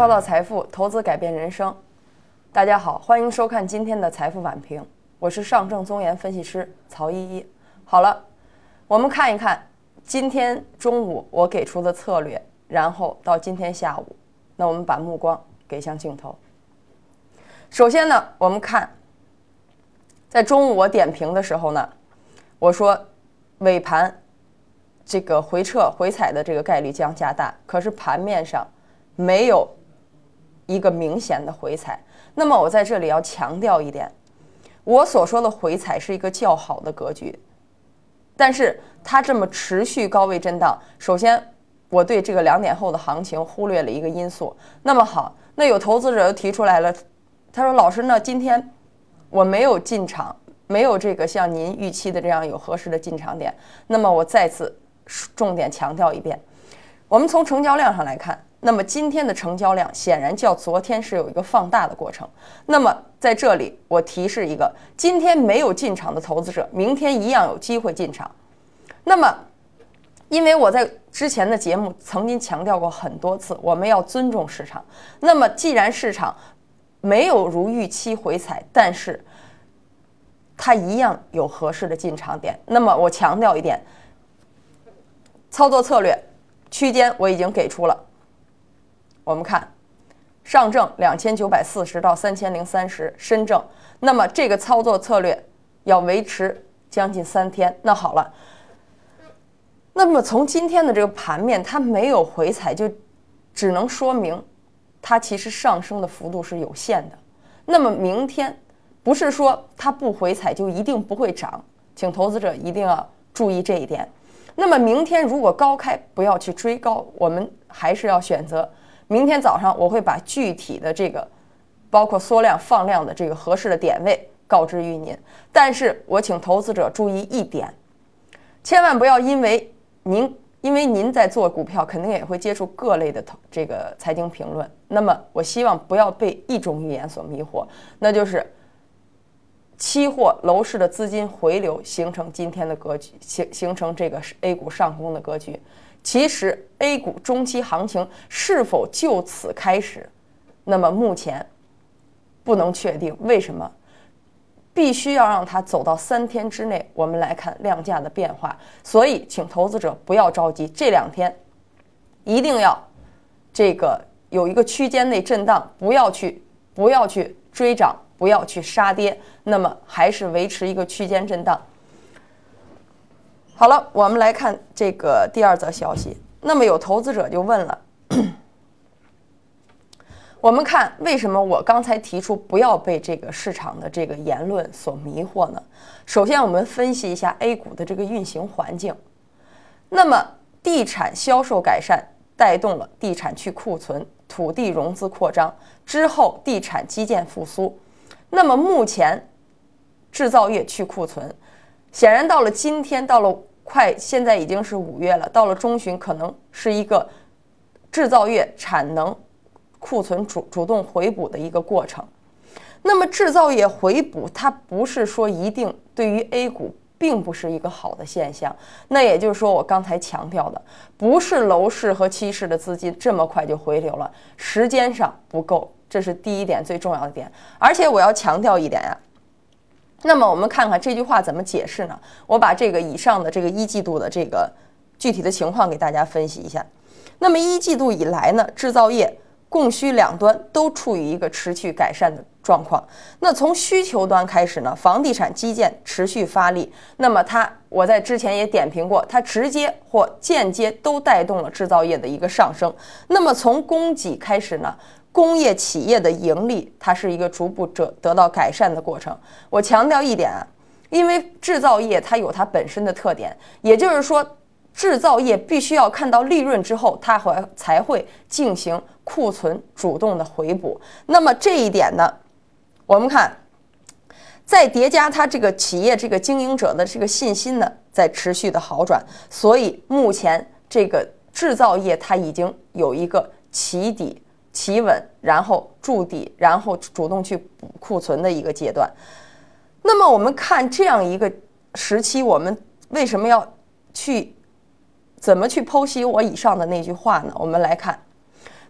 创造财富，投资改变人生。大家好，欢迎收看今天的财富晚评，我是上证综研分析师曹依依。好了，我们看一看今天中午我给出的策略，然后到今天下午，那我们把目光给向镜头。首先呢，我们看在中午我点评的时候呢，我说尾盘这个回撤回踩的这个概率将加大，可是盘面上没有一个明显的回踩。那么我在这里要强调一点，我所说的回踩是一个较好的格局，但是它这么持续高位震荡，首先我对这个两点后的行情忽略了一个因素。那么好，那有投资者又提出来了，他说：“老师，那今天我没有进场，没有这个像您预期的这样有合适的进场点。”那么我再次重点强调一遍，我们从成交量上来看。那么今天的成交量显然较昨天是有一个放大的过程。那么在这里我提示一个，今天没有进场的投资者，明天一样有机会进场。那么，因为我在之前的节目曾经强调过很多次，我们要尊重市场。那么既然市场没有如预期回踩，但是它一样有合适的进场点。那么我强调一点，操作策略区间我已经给出了。我们看，上证两千九百四十到三千零三十，深证，那么这个操作策略要维持将近三天。那好了，那么从今天的这个盘面，它没有回踩，就只能说明它其实上升的幅度是有限的。那么明天不是说它不回踩就一定不会涨，请投资者一定要注意这一点。那么明天如果高开，不要去追高，我们还是要选择。明天早上我会把具体的这个，包括缩量放量的这个合适的点位告知于您。但是我请投资者注意一点，千万不要因为您因为您在做股票，肯定也会接触各类的投这个财经评论。那么我希望不要被一种预言所迷惑，那就是期货楼市的资金回流形成今天的格局，形形成这个 A 股上攻的格局。其实 A 股中期行情是否就此开始？那么目前不能确定。为什么？必须要让它走到三天之内，我们来看量价的变化。所以，请投资者不要着急，这两天一定要这个有一个区间内震荡，不要去不要去追涨，不要去杀跌。那么还是维持一个区间震荡。好了，我们来看这个第二则消息。那么有投资者就问了，我们看为什么我刚才提出不要被这个市场的这个言论所迷惑呢？首先，我们分析一下 A 股的这个运行环境。那么，地产销售改善带动了地产去库存、土地融资扩张之后，地产基建复苏。那么目前制造业去库存，显然到了今天，到了。快，现在已经是五月了，到了中旬可能是一个制造业产能库存主主动回补的一个过程。那么制造业回补，它不是说一定对于 A 股并不是一个好的现象。那也就是说，我刚才强调的，不是楼市和期市的资金这么快就回流了，时间上不够，这是第一点最重要的点。而且我要强调一点呀。那么我们看看这句话怎么解释呢？我把这个以上的这个一季度的这个具体的情况给大家分析一下。那么一季度以来呢，制造业供需两端都处于一个持续改善的状况。那从需求端开始呢，房地产基建持续发力。那么它，我在之前也点评过，它直接或间接都带动了制造业的一个上升。那么从供给开始呢？工业企业的盈利，它是一个逐步得得到改善的过程。我强调一点啊，因为制造业它有它本身的特点，也就是说，制造业必须要看到利润之后，它会才会进行库存主动的回补。那么这一点呢，我们看，再叠加它这个企业这个经营者的这个信心呢，在持续的好转，所以目前这个制造业它已经有一个起底。企稳，然后筑底，然后主动去补库存的一个阶段。那么我们看这样一个时期，我们为什么要去怎么去剖析我以上的那句话呢？我们来看，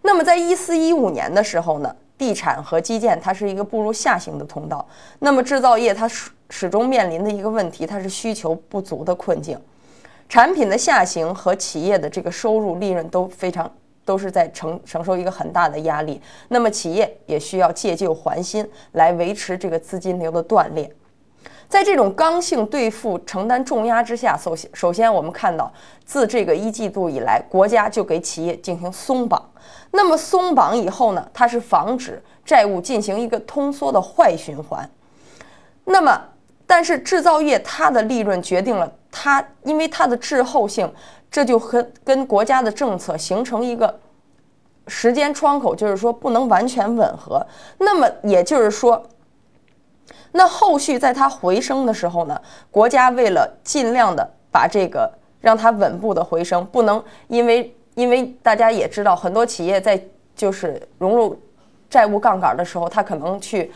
那么在一四一五年的时候呢，地产和基建它是一个步入下行的通道。那么制造业它始始终面临的一个问题，它是需求不足的困境，产品的下行和企业的这个收入利润都非常都是在承承受一个很大的压力。那么企业也需要借旧还新来维持这个资金流的断裂。在这种刚性兑付承担重压之下，首先，首先我们看到，自这个一季度以来，国家就给企业进行松绑。那么松绑以后呢，它是防止债务进行一个通缩的坏循环。那么，但是制造业它的利润决定了它，因为它的滞后性，这就和跟国家的政策形成一个时间窗口，就是说不能完全吻合。那么也就是说。那后续在它回升的时候呢，国家为了尽量的把这个让它稳步的回升，不能因为因为大家也知道，很多企业在就是融入债务杠杆的时候，它可能去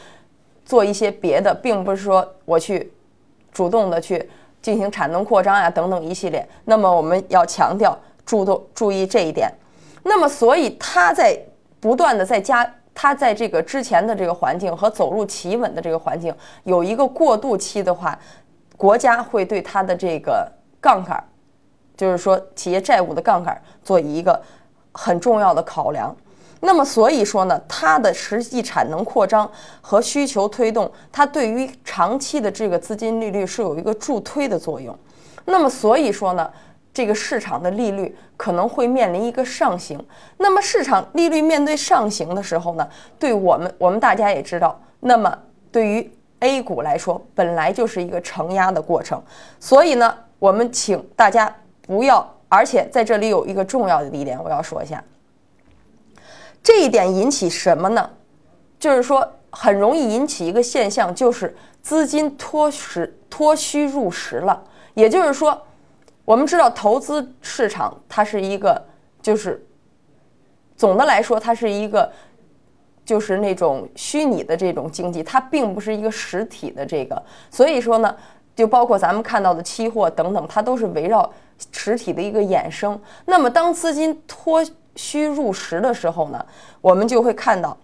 做一些别的，并不是说我去主动的去进行产能扩张呀等等一系列。那么我们要强调注重注意这一点。那么所以它在不断的在加。它在这个之前的这个环境和走入企稳的这个环境有一个过渡期的话，国家会对它的这个杠杆，就是说企业债务的杠杆做一个很重要的考量。那么所以说呢，它的实际产能扩张和需求推动，它对于长期的这个资金利率是有一个助推的作用。那么所以说呢。这个市场的利率可能会面临一个上行，那么市场利率面对上行的时候呢，对我们我们大家也知道，那么对于 A 股来说，本来就是一个承压的过程，所以呢，我们请大家不要，而且在这里有一个重要的一点，我要说一下，这一点引起什么呢？就是说很容易引起一个现象，就是资金脱实脱虚入实了，也就是说。我们知道，投资市场它是一个，就是总的来说，它是一个，就是那种虚拟的这种经济，它并不是一个实体的这个。所以说呢，就包括咱们看到的期货等等，它都是围绕实体的一个衍生。那么，当资金脱虚入实的时候呢，我们就会看到，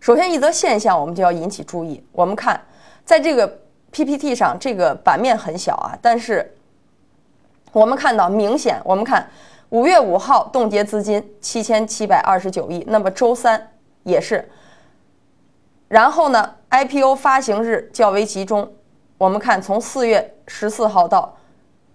首先一则现象，我们就要引起注意。我们看，在这个 PPT 上，这个版面很小啊，但是。我们看到，明显，我们看五月五号冻结资金七千七百二十九亿，那么周三也是。然后呢，IPO 发行日较为集中，我们看从四月十四号到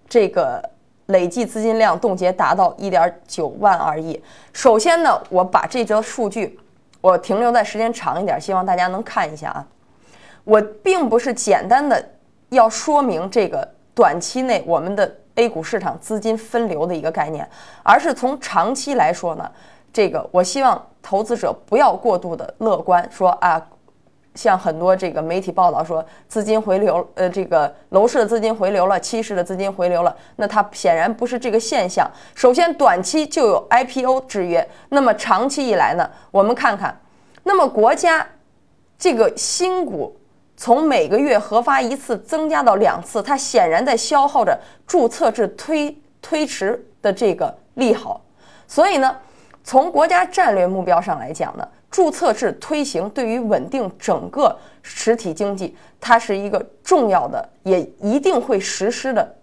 这个累计资金量冻结达到一点九万二亿。首先呢，我把这则数据我停留在时间长一点，希望大家能看一下啊。我并不是简单的要说明这个短期内我们的。A 股市场资金分流的一个概念，而是从长期来说呢，这个我希望投资者不要过度的乐观，说啊，像很多这个媒体报道说资金回流，呃，这个楼市的资金回流了，期市的资金回流了，那它显然不是这个现象。首先，短期就有 IPO 制约，那么长期以来呢，我们看看，那么国家这个新股。从每个月核发一次增加到两次，它显然在消耗着注册制推推迟的这个利好。所以呢，从国家战略目标上来讲呢，注册制推行对于稳定整个实体经济，它是一个重要的，也一定会实施的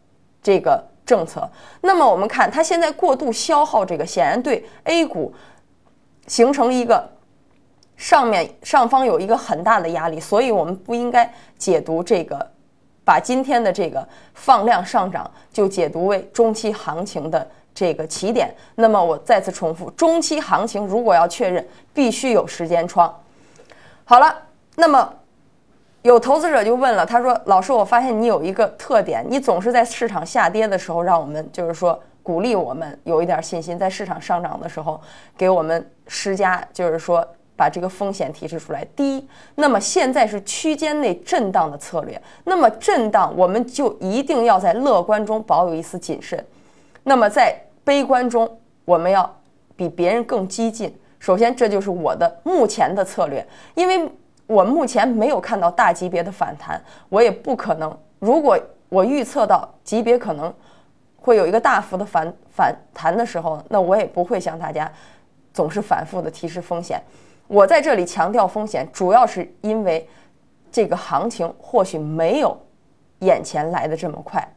这个政策。那么我们看它现在过度消耗这个，显然对 A 股形成一个。上面上方有一个很大的压力，所以我们不应该解读这个，把今天的这个放量上涨就解读为中期行情的这个起点。那么我再次重复，中期行情如果要确认，必须有时间窗。好了，那么有投资者就问了，他说：“老师，我发现你有一个特点，你总是在市场下跌的时候，让我们就是说鼓励我们有一点信心；在市场上涨的时候，给我们施加就是说。”把这个风险提示出来。第一，那么现在是区间内震荡的策略，那么震荡我们就一定要在乐观中保有一丝谨慎。那么在悲观中，我们要比别人更激进。首先，这就是我的目前的策略，因为我目前没有看到大级别的反弹，我也不可能。如果我预测到级别可能会有一个大幅的反反弹的时候，那我也不会向大家。总是反复的提示风险。我在这里强调风险，主要是因为这个行情或许没有眼前来的这么快。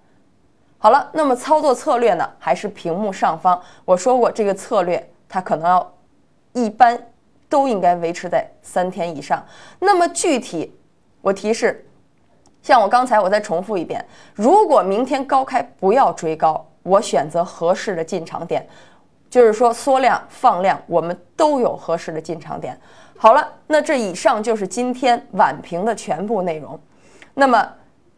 好了，那么操作策略呢？还是屏幕上方我说过，这个策略它可能要一般都应该维持在三天以上。那么具体我提示，像我刚才我再重复一遍，如果明天高开不要追高，我选择合适的进场点。就是说，缩量放量，我们都有合适的进场点。好了，那这以上就是今天晚评的全部内容。那么，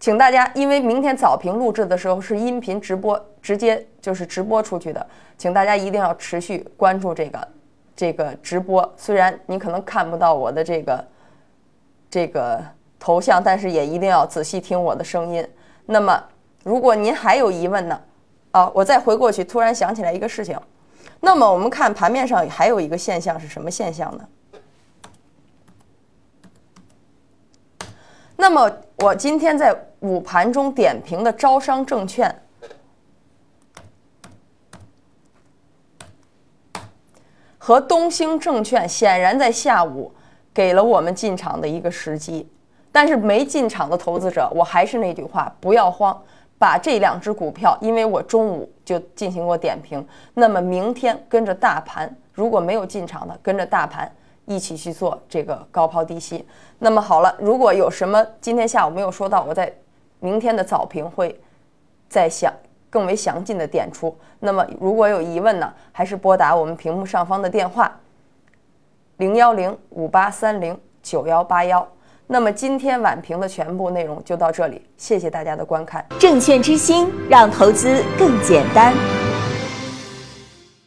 请大家，因为明天早评录制的时候是音频直播，直接就是直播出去的，请大家一定要持续关注这个这个直播。虽然你可能看不到我的这个这个头像，但是也一定要仔细听我的声音。那么，如果您还有疑问呢？啊，我再回过去，突然想起来一个事情。那么我们看盘面上还有一个现象是什么现象呢？那么我今天在午盘中点评的招商证券和东兴证券，显然在下午给了我们进场的一个时机，但是没进场的投资者，我还是那句话，不要慌。把这两只股票，因为我中午就进行过点评，那么明天跟着大盘，如果没有进场的，跟着大盘一起去做这个高抛低吸。那么好了，如果有什么今天下午没有说到，我在明天的早评会再详更为详尽的点出。那么如果有疑问呢，还是拨打我们屏幕上方的电话零幺零五八三零九幺八幺。那么今天晚评的全部内容就到这里，谢谢大家的观看。证券之星，让投资更简单。